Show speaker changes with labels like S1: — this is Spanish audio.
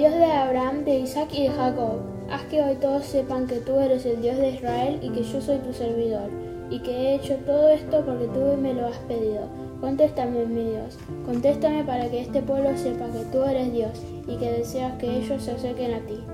S1: Dios de Abraham, de Isaac y de Jacob. Haz que hoy todos sepan que tú eres el Dios de Israel y que yo soy tu servidor, y que he hecho todo esto porque tú me lo has pedido. Contéstame, mi Dios, contéstame para que este pueblo sepa que tú eres Dios y que deseas que ellos se acerquen a ti.